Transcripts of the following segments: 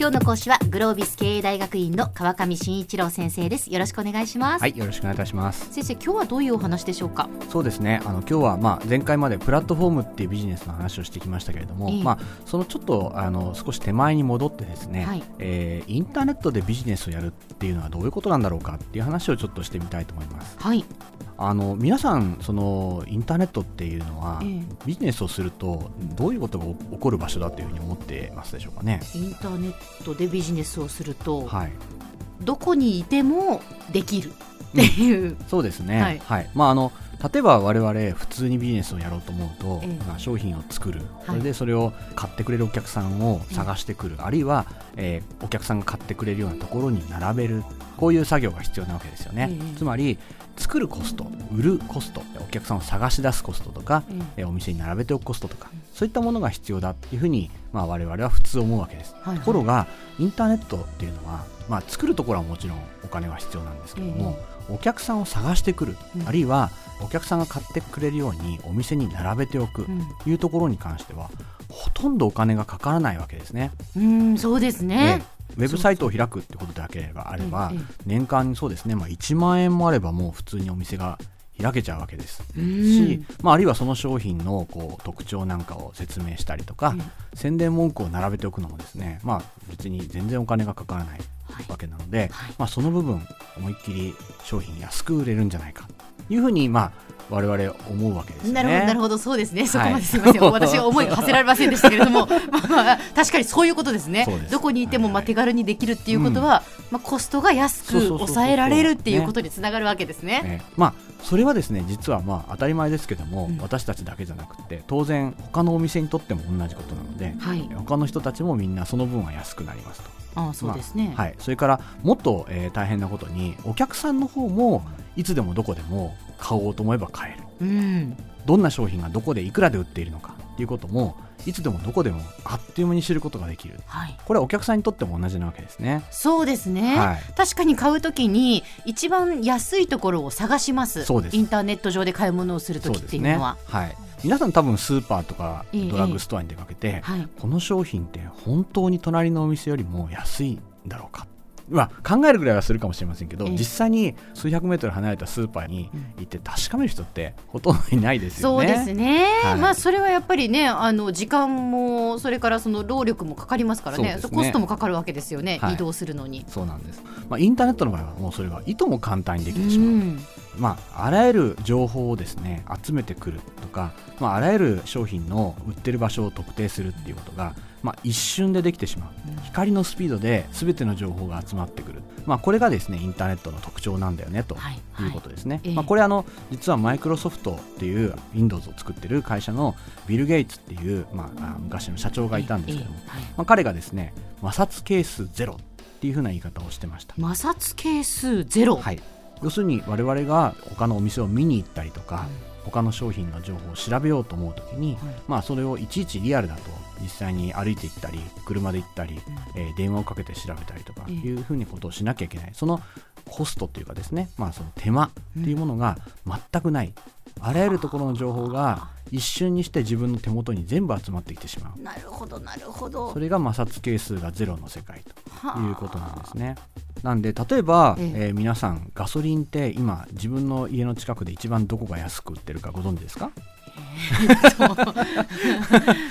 今日の講師はグロービス経営大学院の川上真一郎先生です。よろしくお願いします。はいよろしくお願いいたします。先生今日はどういうお話でしょうか？そうですね。あの今日はまあ前回までプラットフォームっていうビジネスの話をしてきましたけれども、え。まあそのちょっとあの少し手前に戻ってですね、はい、えー、インターネットでビジネスをやるっていうのはどういうことなんだろうかっていう話をちょっとしてみたいと思います。はいあの皆さんそのインターネットっていうのは、えビジネスをするとどういうことが起こる場所だというふうに思ってますでしょうかね？インターネットでビジネスをすると、はい、どこにいてもできるっていう、うん、そうですね、はい、はい、まああの例えば我々普通にビジネスをやろうと思うと、ええ、まあ、商品を作る、それでそれを買ってくれるお客さんを探してくる、あるいは、えー、お客さんが買ってくれるようなところに並べる。こういう作業が必要なわけですよね、つまり作るコスト売るコストお客さんを探し出すコストとか、えお店に並べておくコストとかそういったものが必要だっていうふうに、まあ、我々は普通思うわけです、はいはい、ところがインターネットっていうのは、まあ、作るところはもちろんお金は必要なんですけども、お客さんを探してくる、あるいはお客さんが買ってくれるようにお店に並べておくというところに関しては、ほとんどお金がかからないわけですね。うんそうですねウェブサイトを開くってことだけがあれば年間にそうですね、まあ、1万円もあればもう普通にお店が開けちゃうわけです。し、まあ、あるいはその商品のこう特徴なんかを説明したりとか、宣伝文句を並べておくのもですね、まあ、別に全然お金がかからないわけなので、まあ、その部分思いっきり商品安く売れるんじゃないか。というふうに、まあ、我々思うわけですね。なるほど、なるほど、そうですね。そこまですみません。はい、私は思いが馳せられませんでしたけれども、まあ、まあ、確かにそういうことですね。すどこにいても、まあ、手軽にできるっていうことは、はいまあ、コストが安く抑えられるっていうことにつながるわけですね。ねまあ、それはですね、実はまあ当たり前ですけども、うん、私たちだけじゃなくて、当然他のお店にとっても同じことなので、はい、他の人たちもみんなその分は安くなりますと。あそうですね、まあ、はい、それからもっと、えー、大変なことにお客さんの方もいつでもどこでも買おうと思えば買える、うん、どんな商品がどこでいくらで売っているのかっていうこともいつでもどこでもあっという間に知ることができる、はい、これはお客さんにとっても同じなわけですね。そうですね、はい、確かに買うときに一番安いところを探します。そうです。インターネット上で買い物をするときっていうのは、ね、はい。皆さん多分スーパーとかドラッグストアに出かけて、ええはい、この商品って本当に隣のお店よりも安いんだろうかまあ、考えるぐらいはするかもしれませんけど、実際に数百メートル離れたスーパーに行って確かめる人ってほとんどいないですよね。そうですね、はい、まあ、それはやっぱりねあの時間もそれからその労力もかかりますからね、ね、コストもかかるわけですよね、はい、移動するのに。そうなんです、まあ、インターネットの場合はもうそれがいとも簡単にできてしまう。うん。まあ、あらゆる情報をですね集めてくるとか、まあ、あらゆる商品の売ってる場所を特定するっていうことがまあ、一瞬でできてしまう、光のスピードで全ての情報が集まってくる、まあ、これがですねインターネットの特徴なんだよねということですね、はいはい、まあ、これあの実はマイクロソフトっていう Windows を作ってる会社のビル・ゲイツっていう、まあ、昔の社長がいたんですけども、はい、まあ、彼がですね摩擦係数ゼロっていうふうな言い方をしてました。摩擦係数ゼロ、はい、要するに我々が他のお店を見に行ったりとか、うん、他の商品の情報を調べようと思うときに、まあ、それをいちいちリアルだと実際に歩いて行ったり車で行ったり、うん、えー、電話をかけて調べたりとかいうふうにことをしなきゃいけない、そのコストっていうかですね、まあ、その手間っていうものが全くない、あらゆるところの情報が一瞬にして自分の手元に全部集まってきてしまう。なるほどなるほど。それが摩擦係数がゼロの世界ということなんですねなんで例えば、ええ。ー、皆さんガソリンって今自分の家の近くで一番どこが安く売ってるかご存知ですか？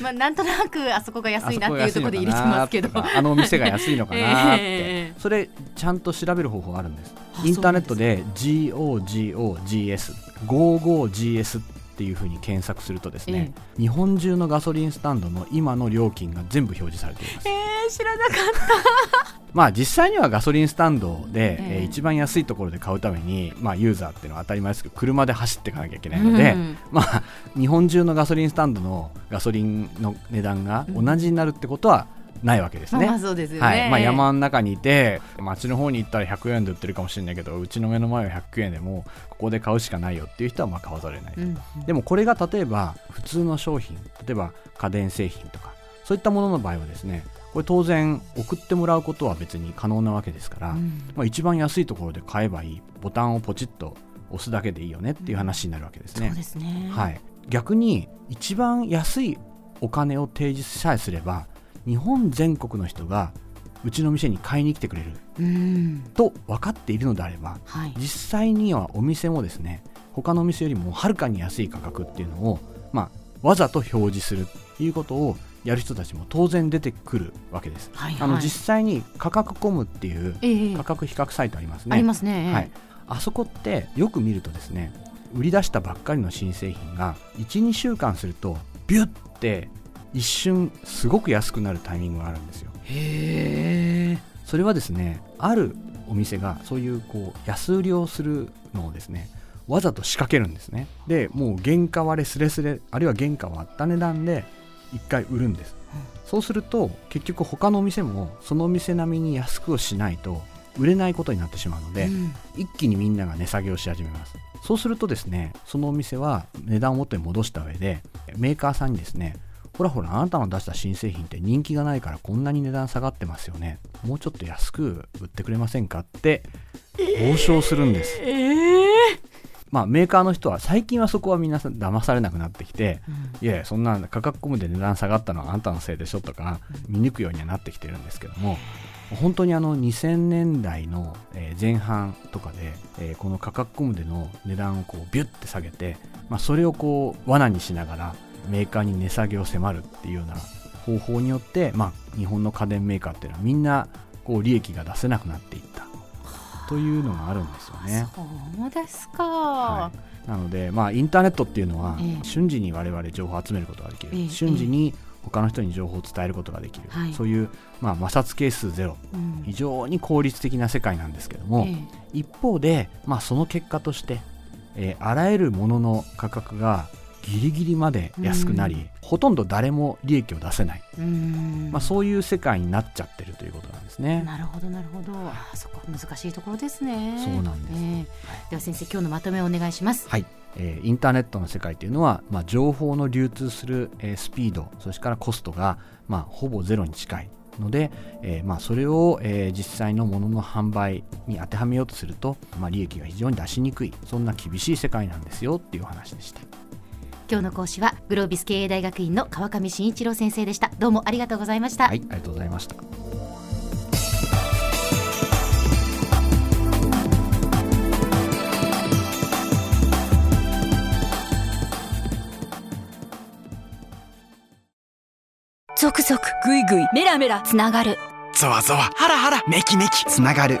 まあなんとなくあそこが安いなっていうところで入れてますけど。あのお店が安いのかなって、えー、それちゃんと調べる方法あるんです。インターネットで GOGOGS55GS っていうふうに検索するとですね、えー、日本中のガソリンスタンドの今の料金が全部表示されています。えー、知らなかったまあ実際にはガソリンスタンドで、えー、一番安いところで買うために、まあ、ユーザーっていうのは当たり前ですけど車で走っていかなきゃいけないので、うん、まあ、日本中のガソリンスタンドのガソリンの値段が同じになるってことは、ないわけですね。まあ、そうですよね。はい、まあ、山の中にいて、町の方に行ったら100円で売ってるかもしれないけど、うちの目の前は100円でも、ここで買うしかないよっていう人はまあ買わざるを得ない、うんうん、でもこれが例えば、普通の商品、例えば家電製品とか、そういったものの場合はですね、これ当然送ってもらうことは別に可能なわけですから、うん、まあ、一番安いところで買えばいいボタンをポチッと押すだけでいいよねっていう話になるわけですね。そうですね。はい、逆に一番安いお金を提示さえすれば日本全国の人がうちの店に買いに来てくれると分かっているのであれば、はい、実際にはお店もですね他のお店よりもはるかに安い価格っていうのを、まあ、わざと表示するっていうことをやる人たちも当然出てくるわけです。はいはい、あの実際に価格コムっていう価格比較サイトありますね。ありますね。はい。あそこってよく見るとですね、売り出したばっかりの新製品が1、2週間するとビュッて一瞬すごく安くなるタイミングがあるんですよ。へえ。それはですね、あるお店がそういうこう安売りをするのをですね、わざと仕掛けるんですね。で、もう原価割れすれすれ、あるいは原価割った値段で1回売るんです、そうすると結局他のお店もその店並みに安くをしないと売れないことになってしまうので、うん、一気にみんなが値下げをし始めます。そうするとですねそのお店は値段を元に戻した上でメーカーさんにですねほらほらあなたの出した新製品って人気がないからこんなに値段下がってますよね。もうちょっと安く売ってくれませんかって交渉するんです、えー、まあ、メーカーの人は最近はそこは皆さん騙されなくなってきて、うん、いやいやそんな価格コムで値段下がったのはあんたのせいでしょとか見抜くようにはなってきてるんですけども本当にあの2000年代の前半とかでこの価格コムでの値段をこうビュッて下げて、まあ、それをこう罠にしながらメーカーに値下げを迫るっていうような方法によって、まあ、日本の家電メーカーっていうのはみんなこう利益が出せなくなっていったというのがあるんですよね。そうですか、はい、なので、まあ、インターネットっていうのは、瞬時に我々情報を集めることができる、え瞬時に他の人に情報を伝えることができる、え、そういう、まあ、摩擦係数ゼロ、うん、非常に効率的な世界なんですけども、一方で、まあ、その結果として、えー、あらゆるものの価格がギリギリまで安くなり、うん、ほとんど誰も利益を出せない、まあ、そういう世界になっちゃってるということなんですね。なるほどなるほど、あそこ難しいところですね。そうなんです、えー、では先生今日のまとめをお願いします。はい。えー、インターネットの世界というのは、まあ、情報の流通する、えー、スピードそれからコストが、まあ、ほぼゼロに近いので、えーまあ、それを、えー、実際のものの販売に当てはめようとすると、まあ、利益が非常に出しにくいそんな厳しい世界なんですよっていう話でした。今日の講師はグロービス経営大学院の川上真一郎先生でした。どうもありがとうございました。はいありがとうございました。続々ぐいぐいメラメラつながる。ゾワゾワハラハラメキメキ。つながる